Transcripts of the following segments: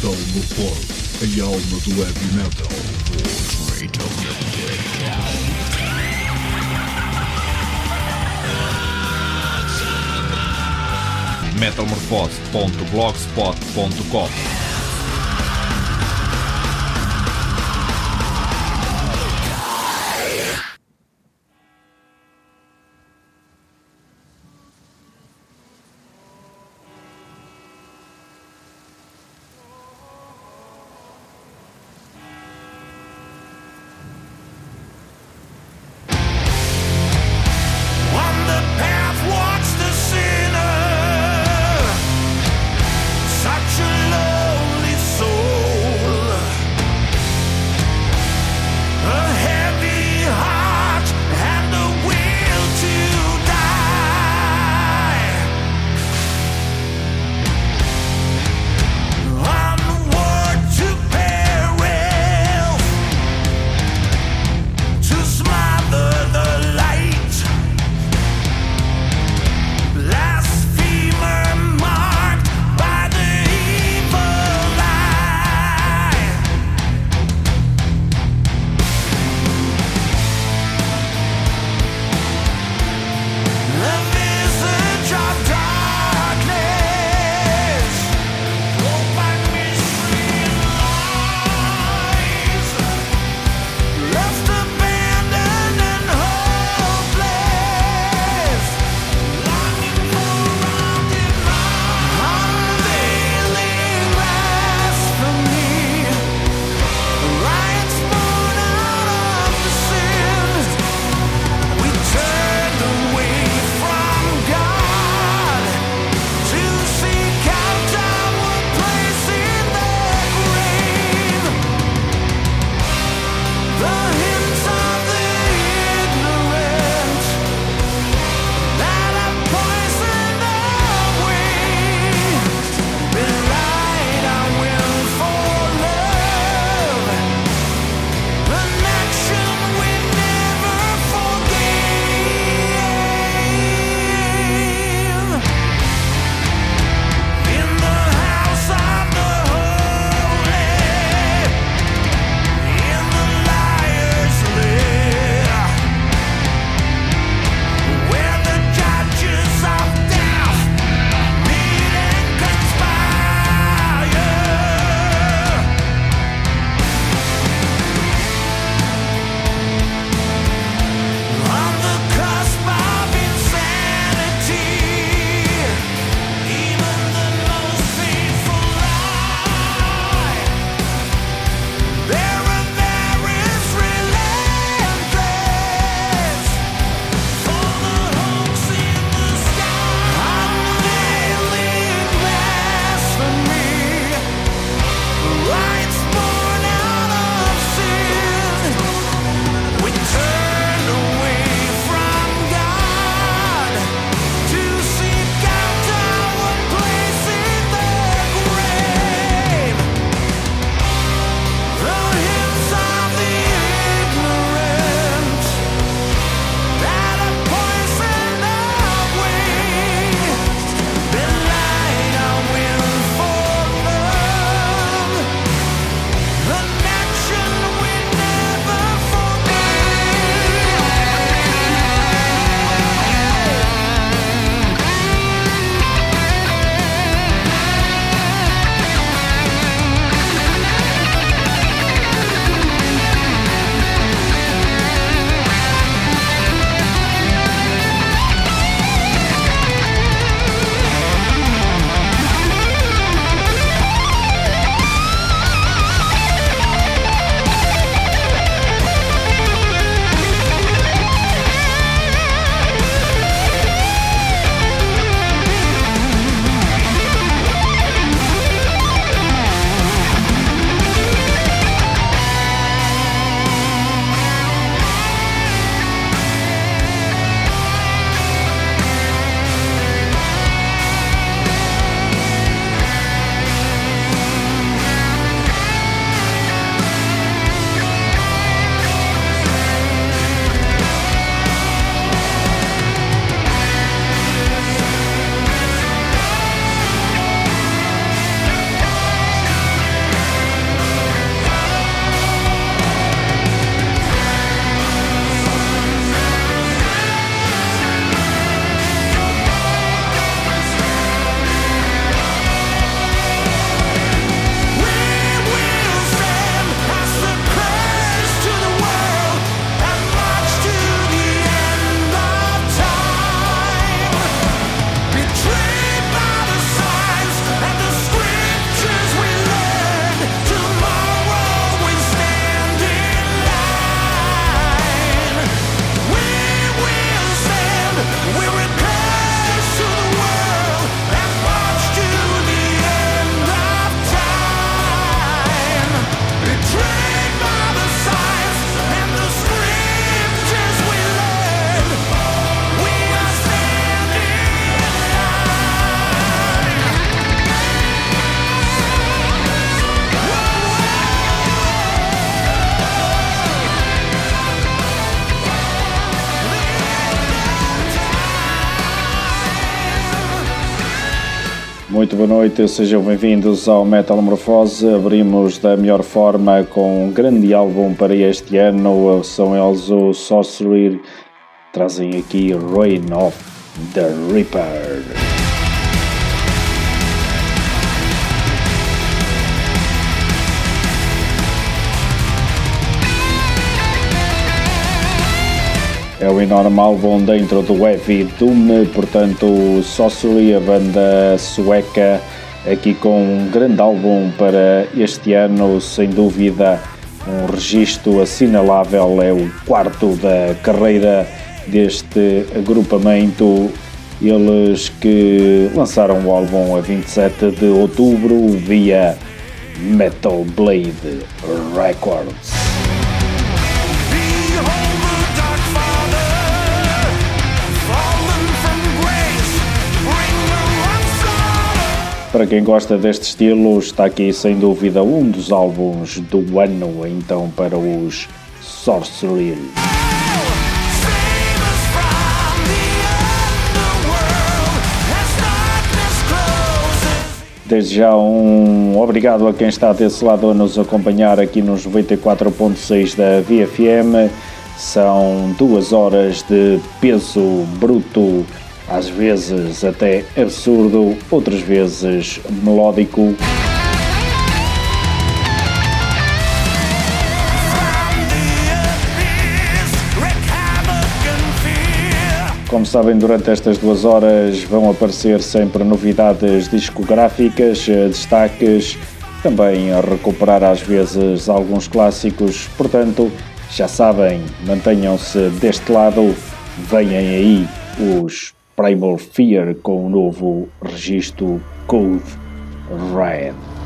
Metamorfose, a alma do heavy metal. metalmorfose.blogspot.com Muito boa noite, sejam bem-vindos ao Metamorfose. Abrimos da melhor forma com um grande álbum para este ano. São eles o. Trazem aqui Rain of the Reaper. É o enorme álbum dentro do Heavy Doom, portanto, Sorcery, a banda sueca, aqui com um grande álbum para este ano, sem dúvida, um registro assinalável. É o quarto da carreira deste agrupamento. Eles que lançaram o álbum a 27 de outubro via Metal Blade Records. Para quem gosta deste estilo, está aqui sem dúvida um dos álbuns do ano, então para os Sorcery. Desde já um obrigado a quem está desse lado a nos acompanhar aqui nos 94.6 da VFM. São duas horas de peso bruto às vezes até absurdo, outras vezes melódico. Como sabem, durante estas duas horas vão aparecer sempre novidades discográficas, eh, destaques, também a recuperar às vezes alguns clássicos. Portanto, já sabem, mantenham-se deste lado, venham aí os Primal Fear com o novo registro Code Red.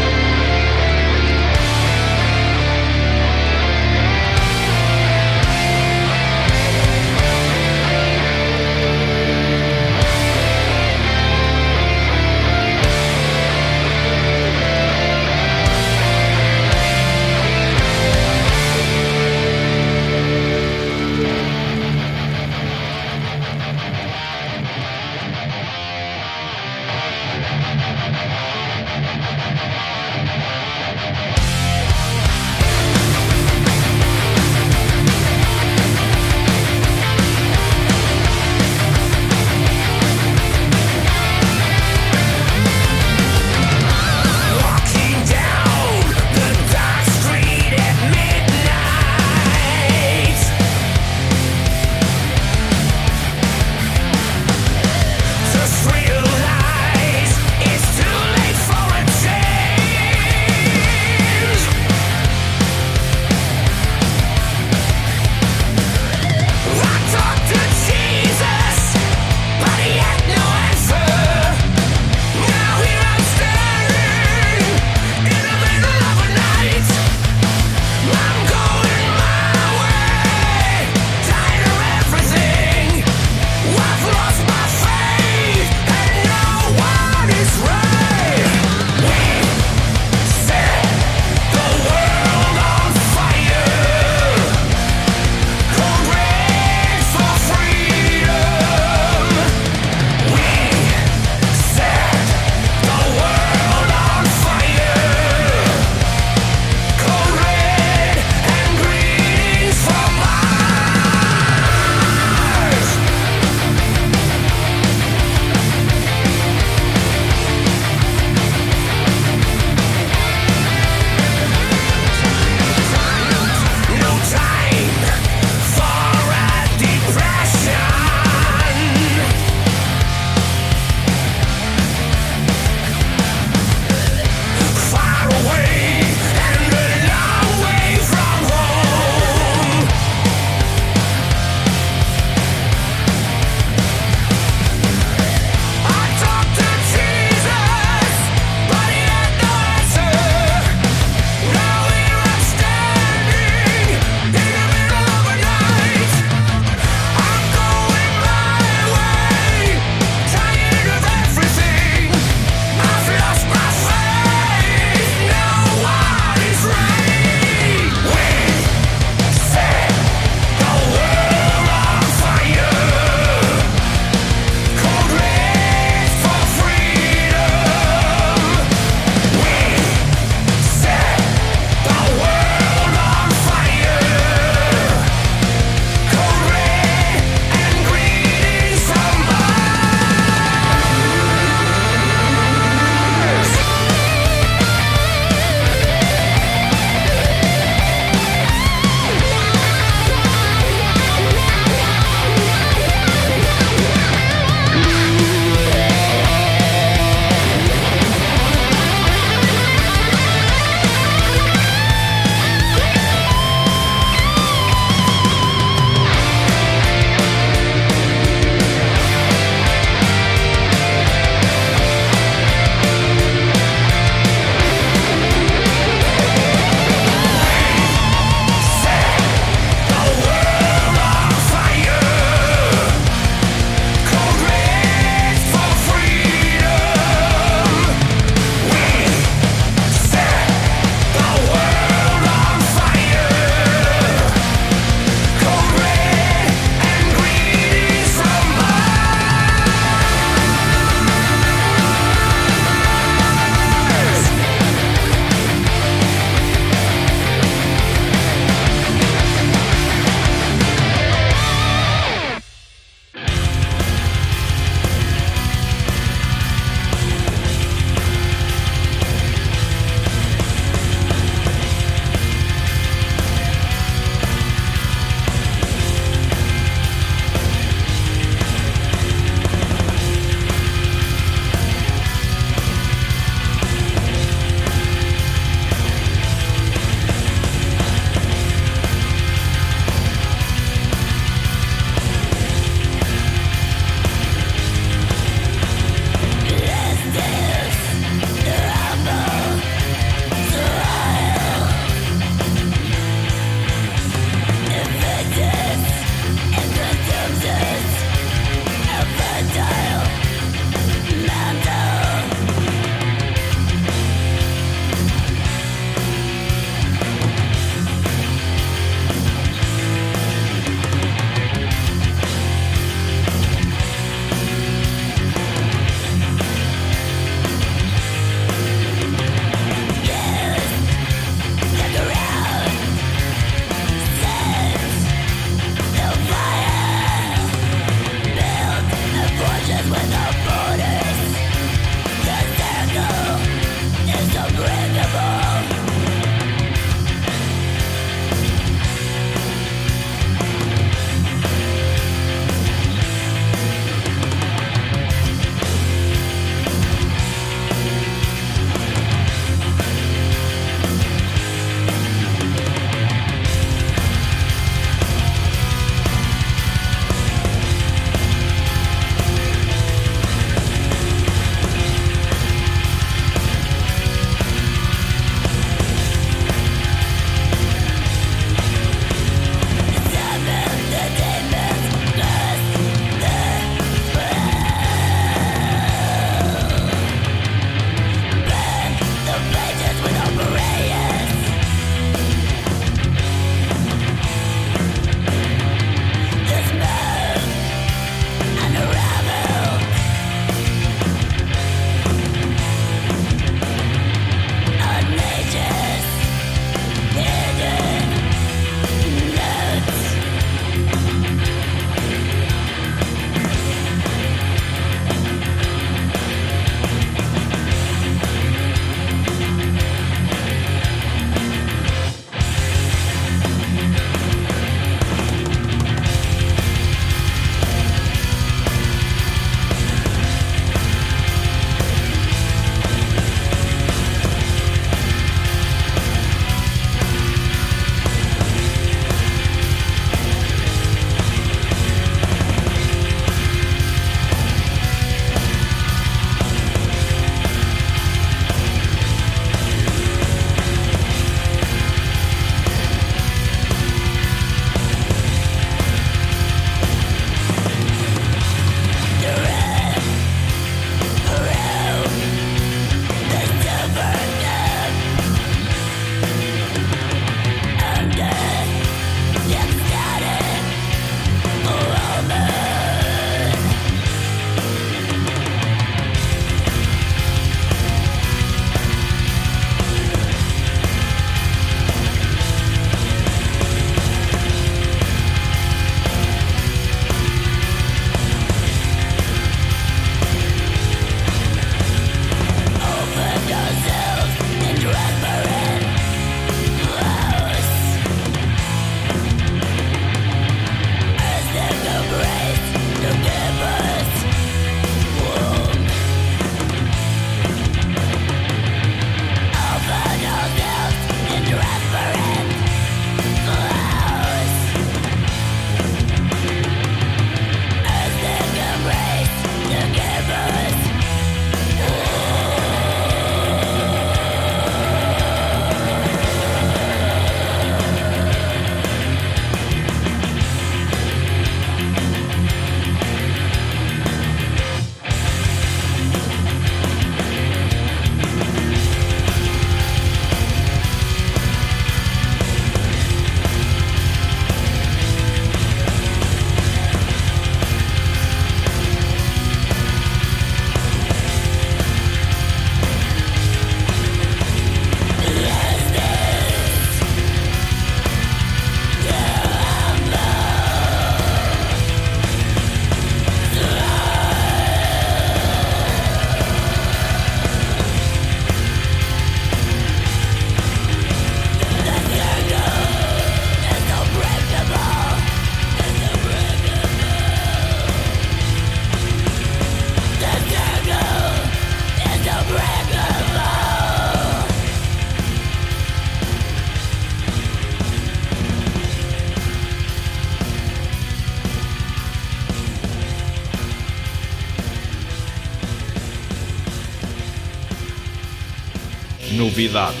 Novidade.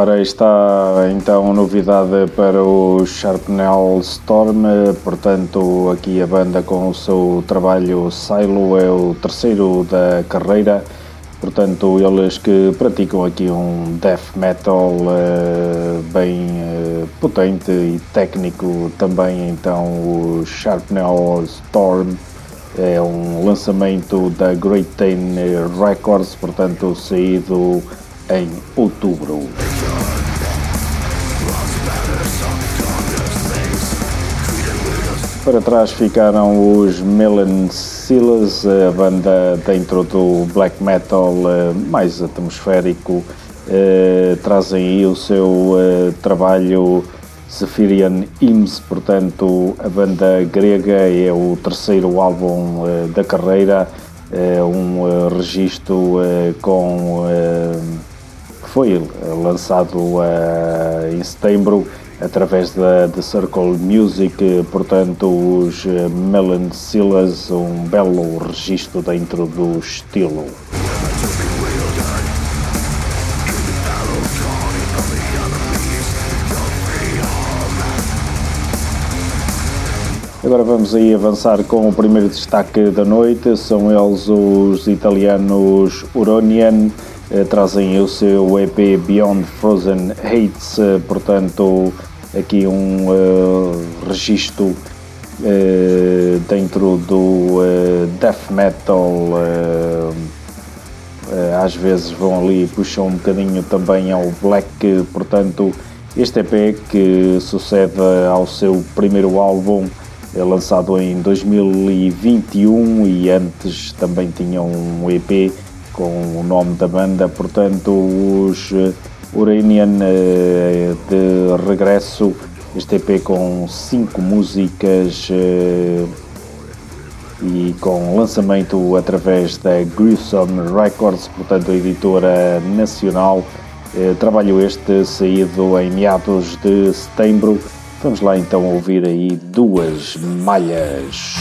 Ora, está então novidade para o Sharpnel Storm, portanto aqui a banda com o seu trabalho Silo é o terceiro da carreira, portanto eles que praticam aqui um death metal uh, bem uh, potente e técnico também então o Sharpnel Storm. É um lançamento da Great Ten Records, portanto saído em outubro. Para trás ficaram os Melon Silas, a banda dentro do black metal eh, mais atmosférico. Eh, trazem aí o seu eh, trabalho Zephirian Hymns, portanto, a banda grega é o terceiro álbum da carreira, um registro com foi lançado em setembro através da The Circle Music, portanto, os Melon Silas, um belo registro dentro do estilo. Agora vamos aí avançar com o primeiro destaque da noite, são eles os italianos Uronian, eh, trazem o seu EP Beyond Frozen Hates, eh, portanto aqui um uh, registro uh, dentro do uh, death metal. às vezes vão ali e puxam um bocadinho também ao black, portanto, este EP que sucede ao seu primeiro álbum é lançado em 2021 e antes também tinha um EP com o nome da banda, portanto os Uranian eh, de regresso, este EP com cinco músicas eh, e com lançamento através da Gruesome Records, portanto a editora nacional. Eh, trabalho este saído em meados de setembro. Vamos lá então ouvir aí duas malhas.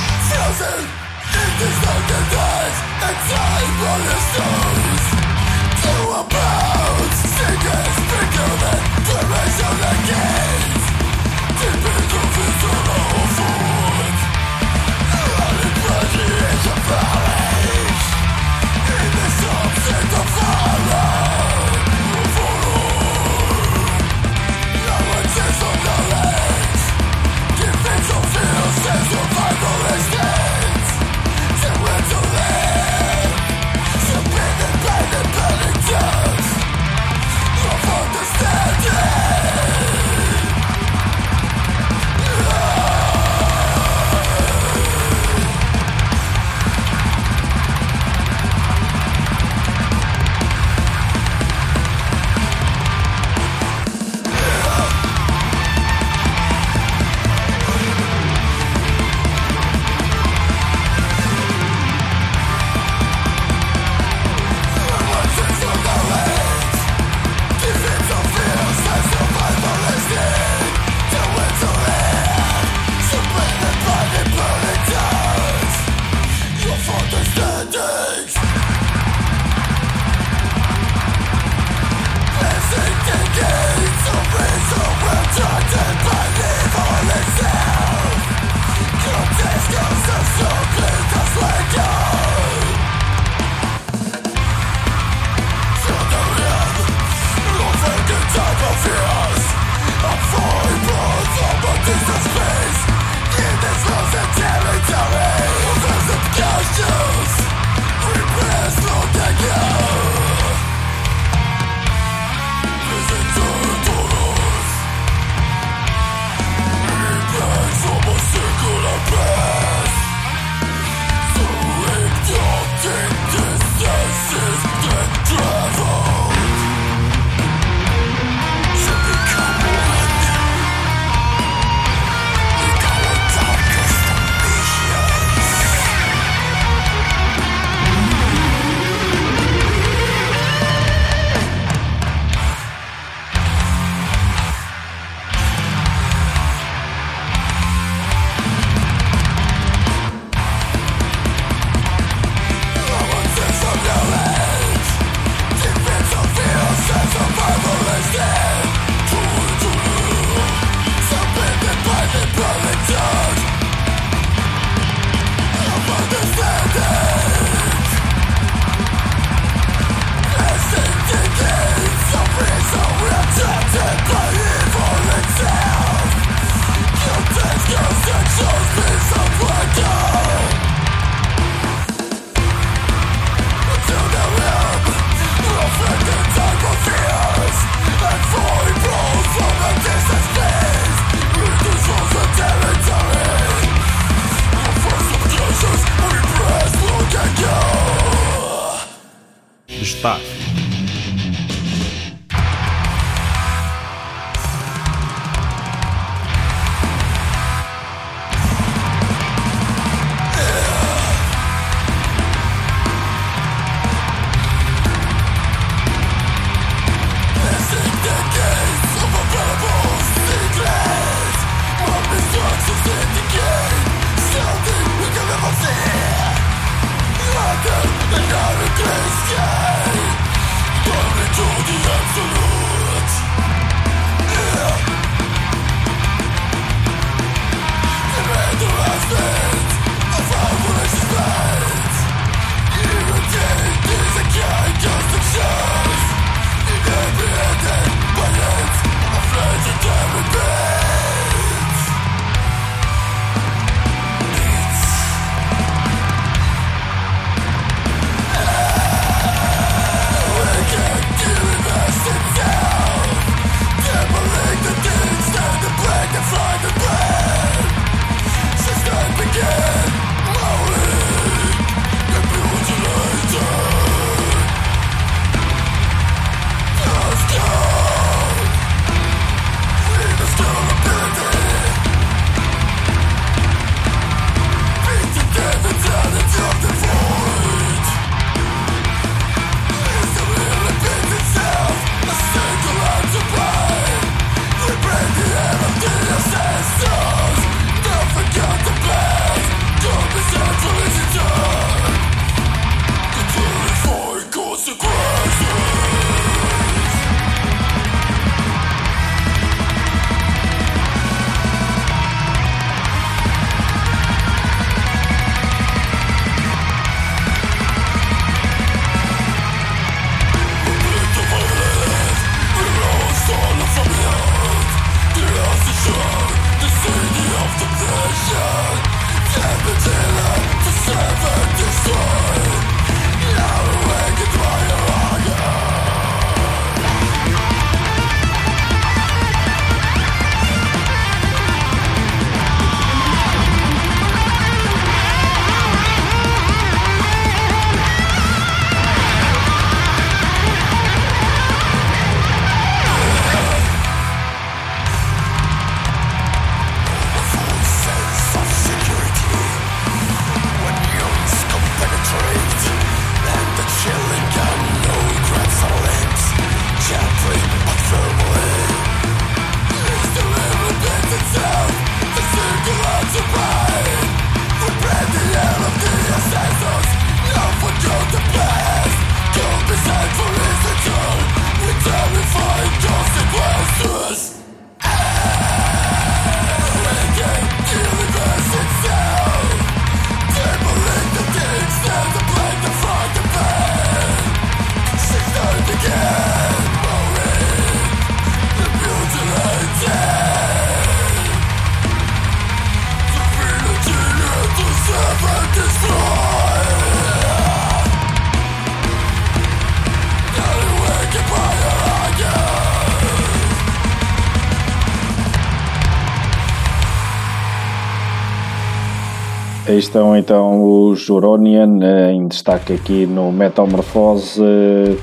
Aí estão então os Uronian, eh, em destaque aqui no Metamorphose, eh,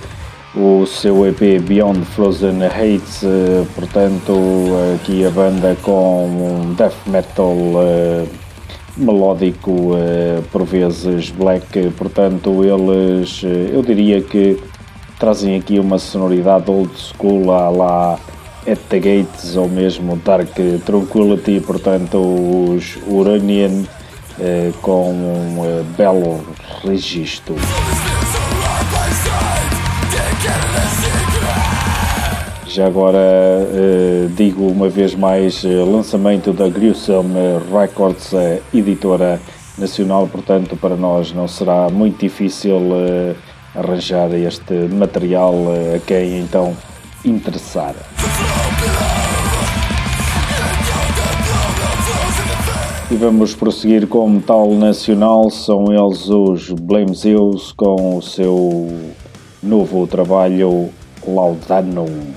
o seu EP Beyond Frozen Hates, eh, portanto, aqui a banda com um death metal melódico, por vezes black, portanto, eles, eu diria que trazem aqui uma sonoridade old school à lá At the Gates ou mesmo Dark Tranquility, portanto, os Uranian eh, com um eh, belo registro. Já agora eh, digo uma vez mais lançamento da Gruesome Records, editora nacional, portanto para nós não será muito difícil arranjar este material a quem então interessar. E vamos prosseguir com metal nacional, são eles os Blame Zeus com o seu novo trabalho Laudanum.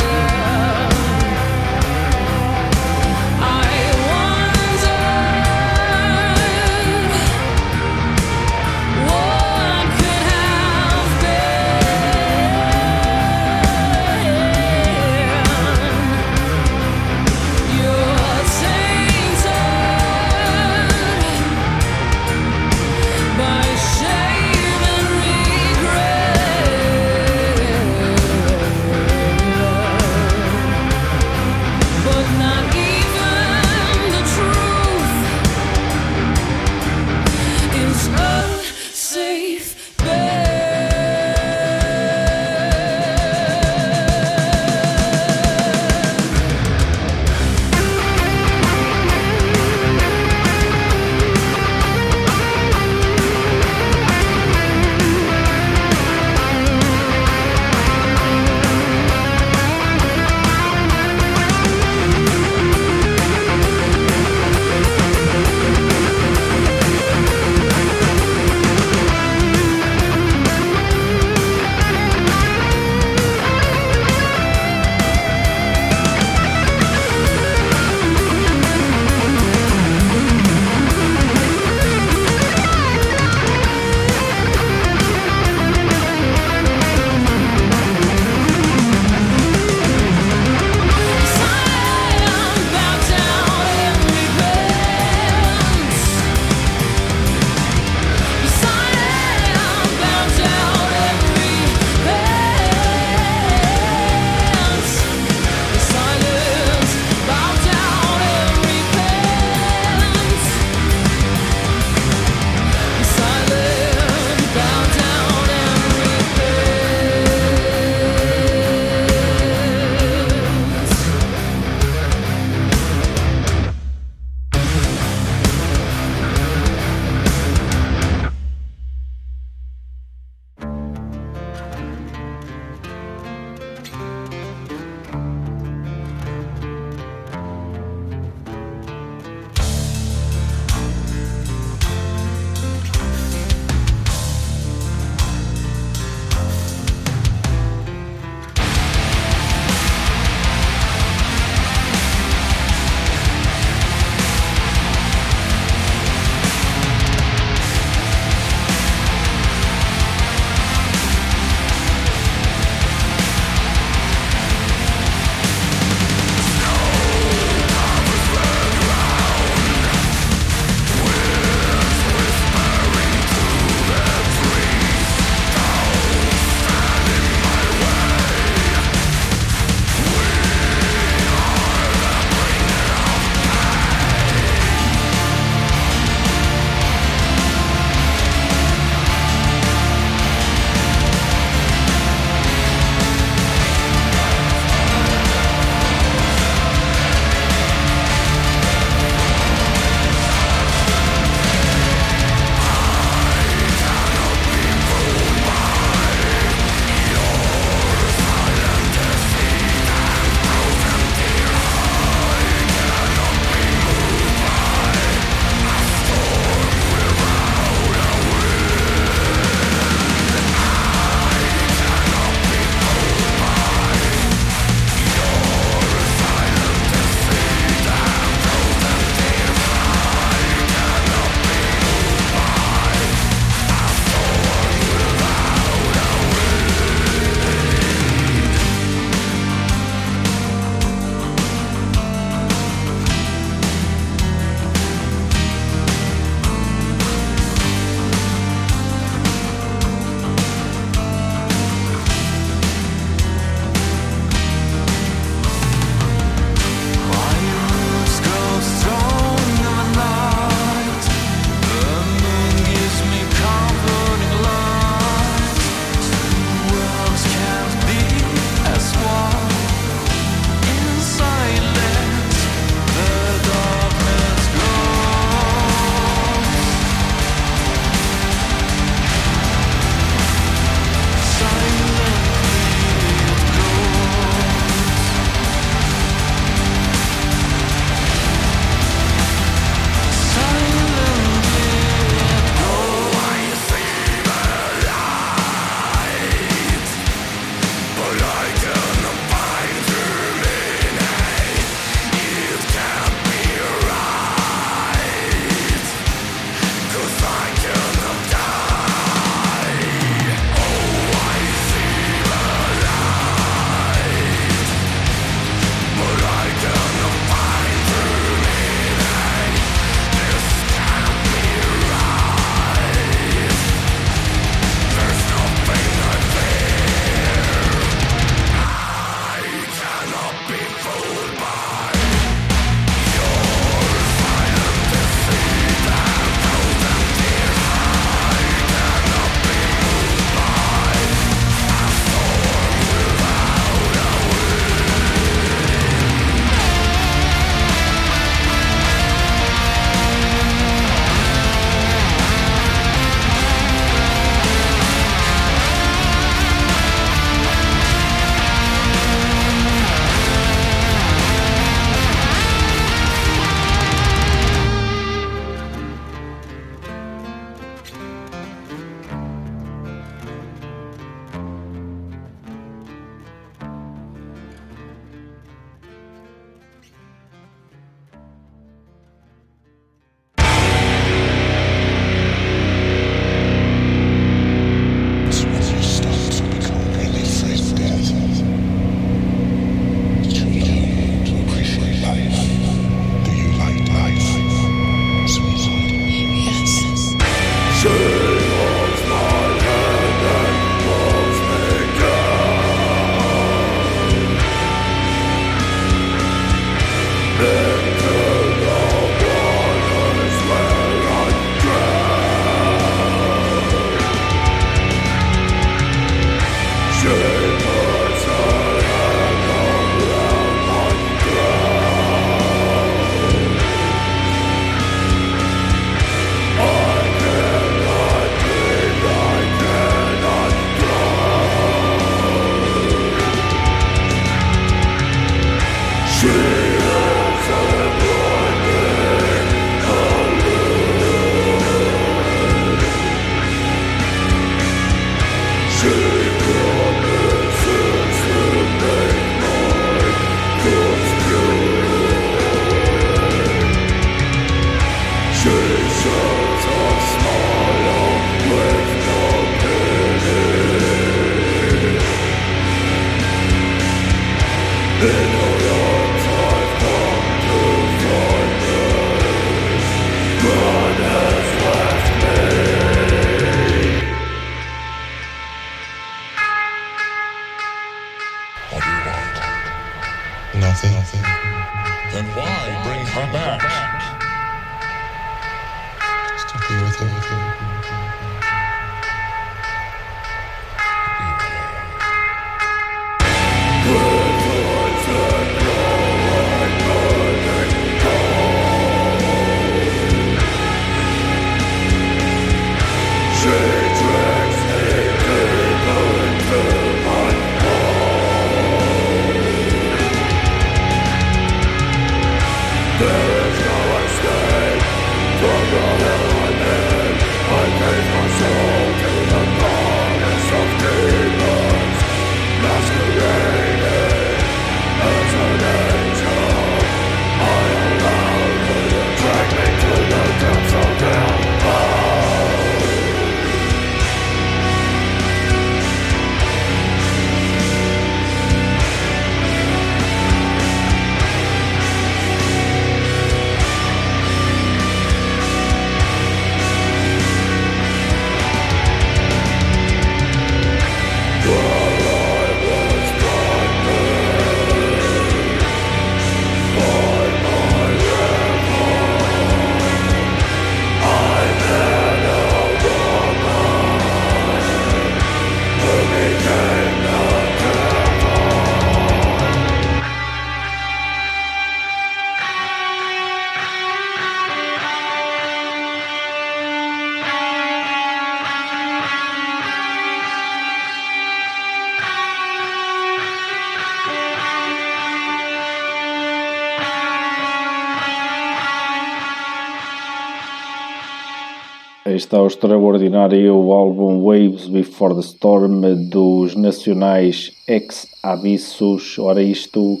Está o extraordinário álbum Waves Before the Storm dos nacionais Ex Abissos. Ora, isto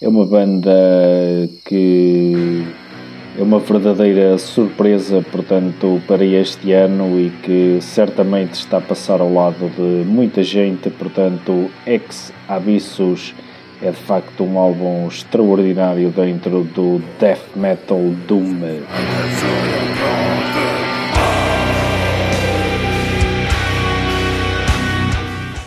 é uma banda que é uma verdadeira surpresa, portanto, para este ano e que certamente está a passar ao lado de muita gente. Portanto, Ex Abissos é de facto um álbum extraordinário dentro do death metal doom.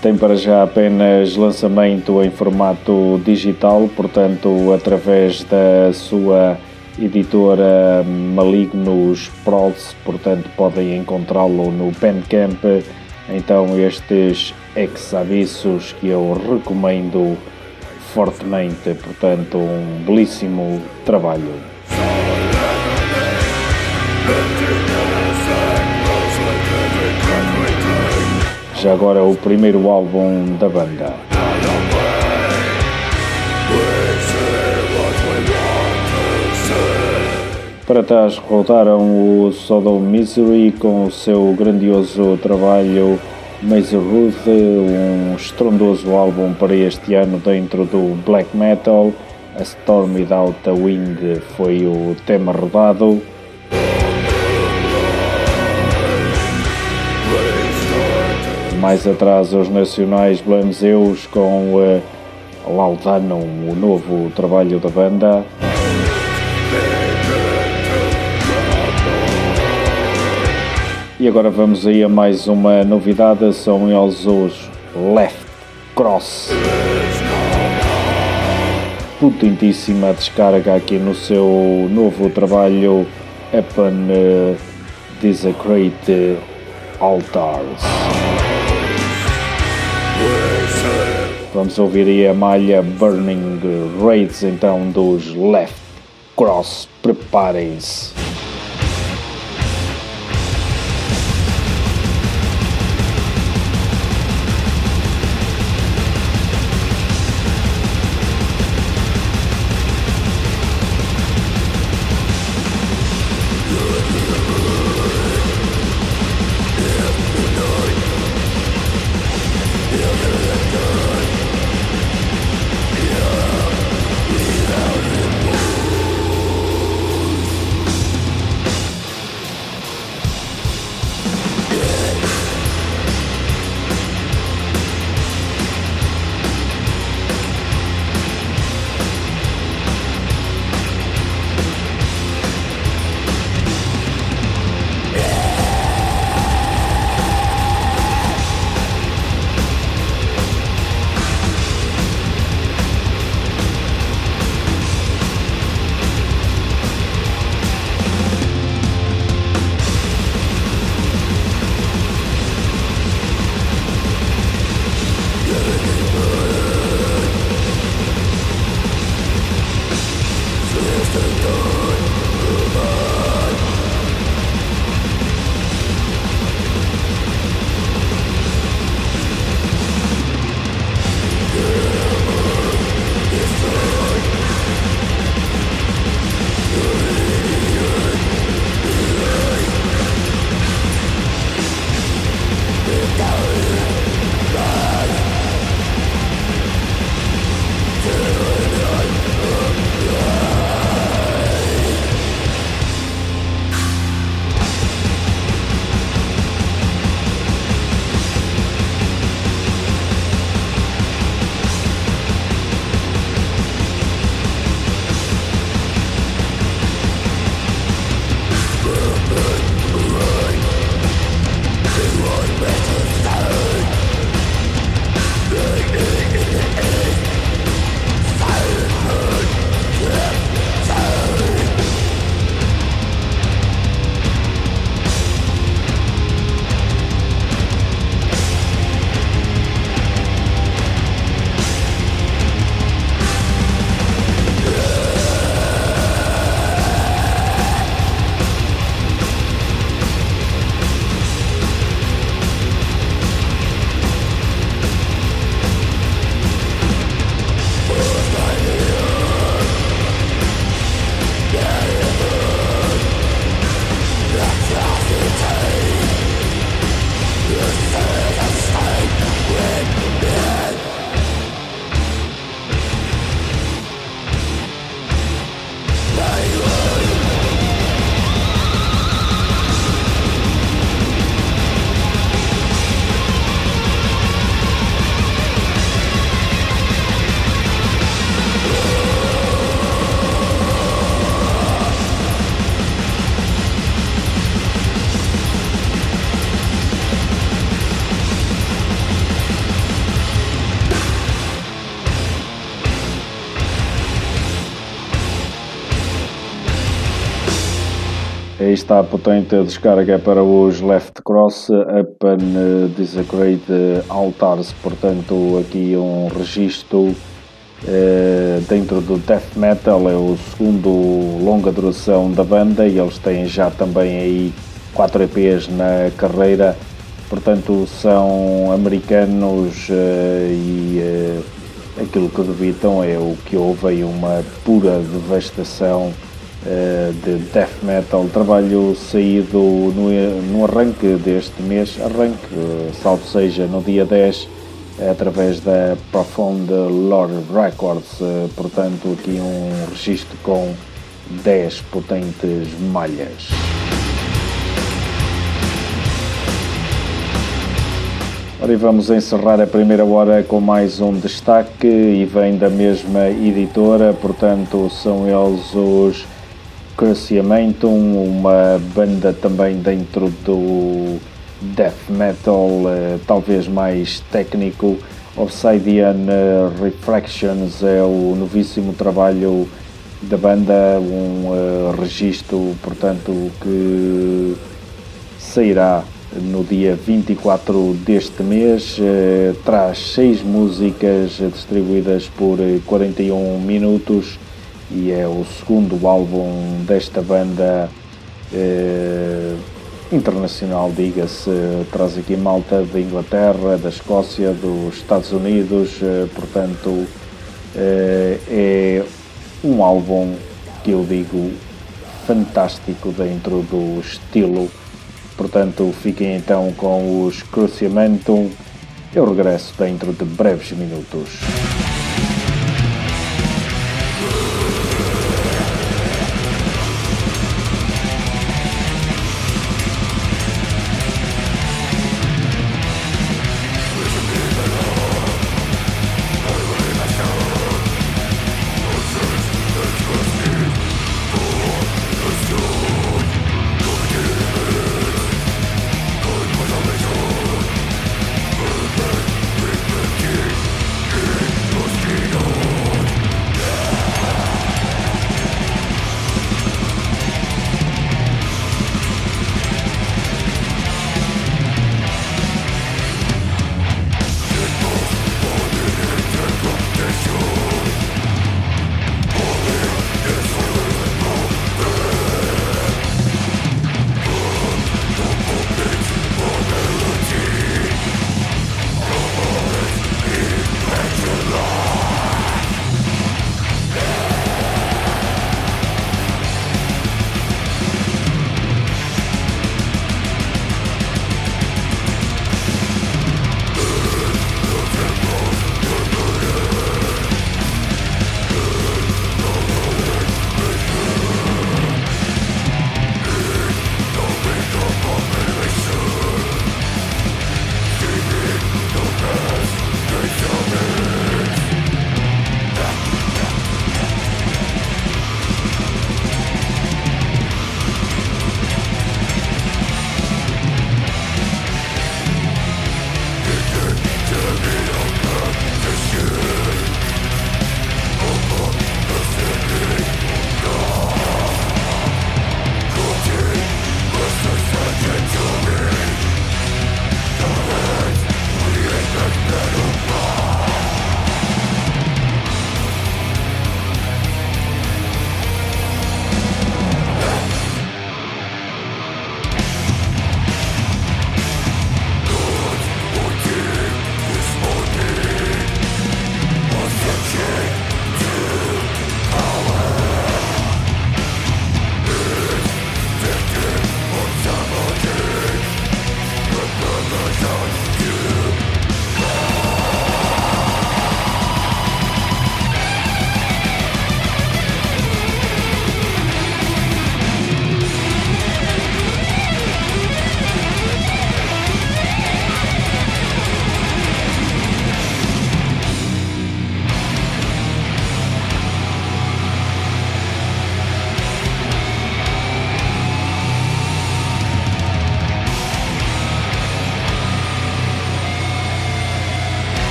Tem para já apenas lançamento em formato digital, portanto, através da sua editora Malignos Prods, portanto, podem encontrá-lo no Bandcamp. Então, estes ex-avisos que eu recomendo fortemente, portanto, um belíssimo trabalho. Já agora o primeiro álbum da banda. Para trás rodaram o Sodom Misery com o seu grandioso trabalho Mazerhood, um estrondoso álbum para este ano dentro do black metal. A Storm Without a Wind foi o tema rodado. Mais atrás os nacionais Blanzeus com uh, Laudanum, o novo trabalho da banda. E agora vamos aí a mais uma novidade, são eles os Left Cross. Potentíssima descarga aqui no seu novo trabalho Upon uh, Desecrate Altars. Vamos ouvir aí a malha Burning Raids então dos Left Cross. Preparem-se. Está a potente descarga para os Left Cross. Upon Desecrated Altars, portanto aqui um registro eh, dentro do Death Metal, é o segundo longa duração da banda e eles têm já também aí 4 EPs na carreira, portanto são americanos eh, e eh, aquilo que debitam é o que houve aí uma pura devastação de death metal. Trabalho saído no, no arranque deste mês, arranque, salvo seja no dia 10, através da Profound Lore Records. Uh, portanto, aqui um registro com 10 potentes malhas. Ora, e vamos encerrar a primeira hora com mais um destaque e vem da mesma editora, portanto são eles os Cruciamentum, uma banda também dentro do death metal, eh, talvez mais técnico. Obsidian Refractions é o novíssimo trabalho da banda, um uh, registro, portanto, que sairá no dia 24 deste mês. Traz seis músicas distribuídas por 41 minutos e é o segundo álbum desta banda eh, internacional, diga-se. Traz aqui malta da Inglaterra, da Escócia, dos Estados Unidos, eh, portanto eh, é um álbum que eu digo fantástico dentro do estilo. Portanto, fiquem então com os Cruciamentum. Eu regresso dentro de breves minutos.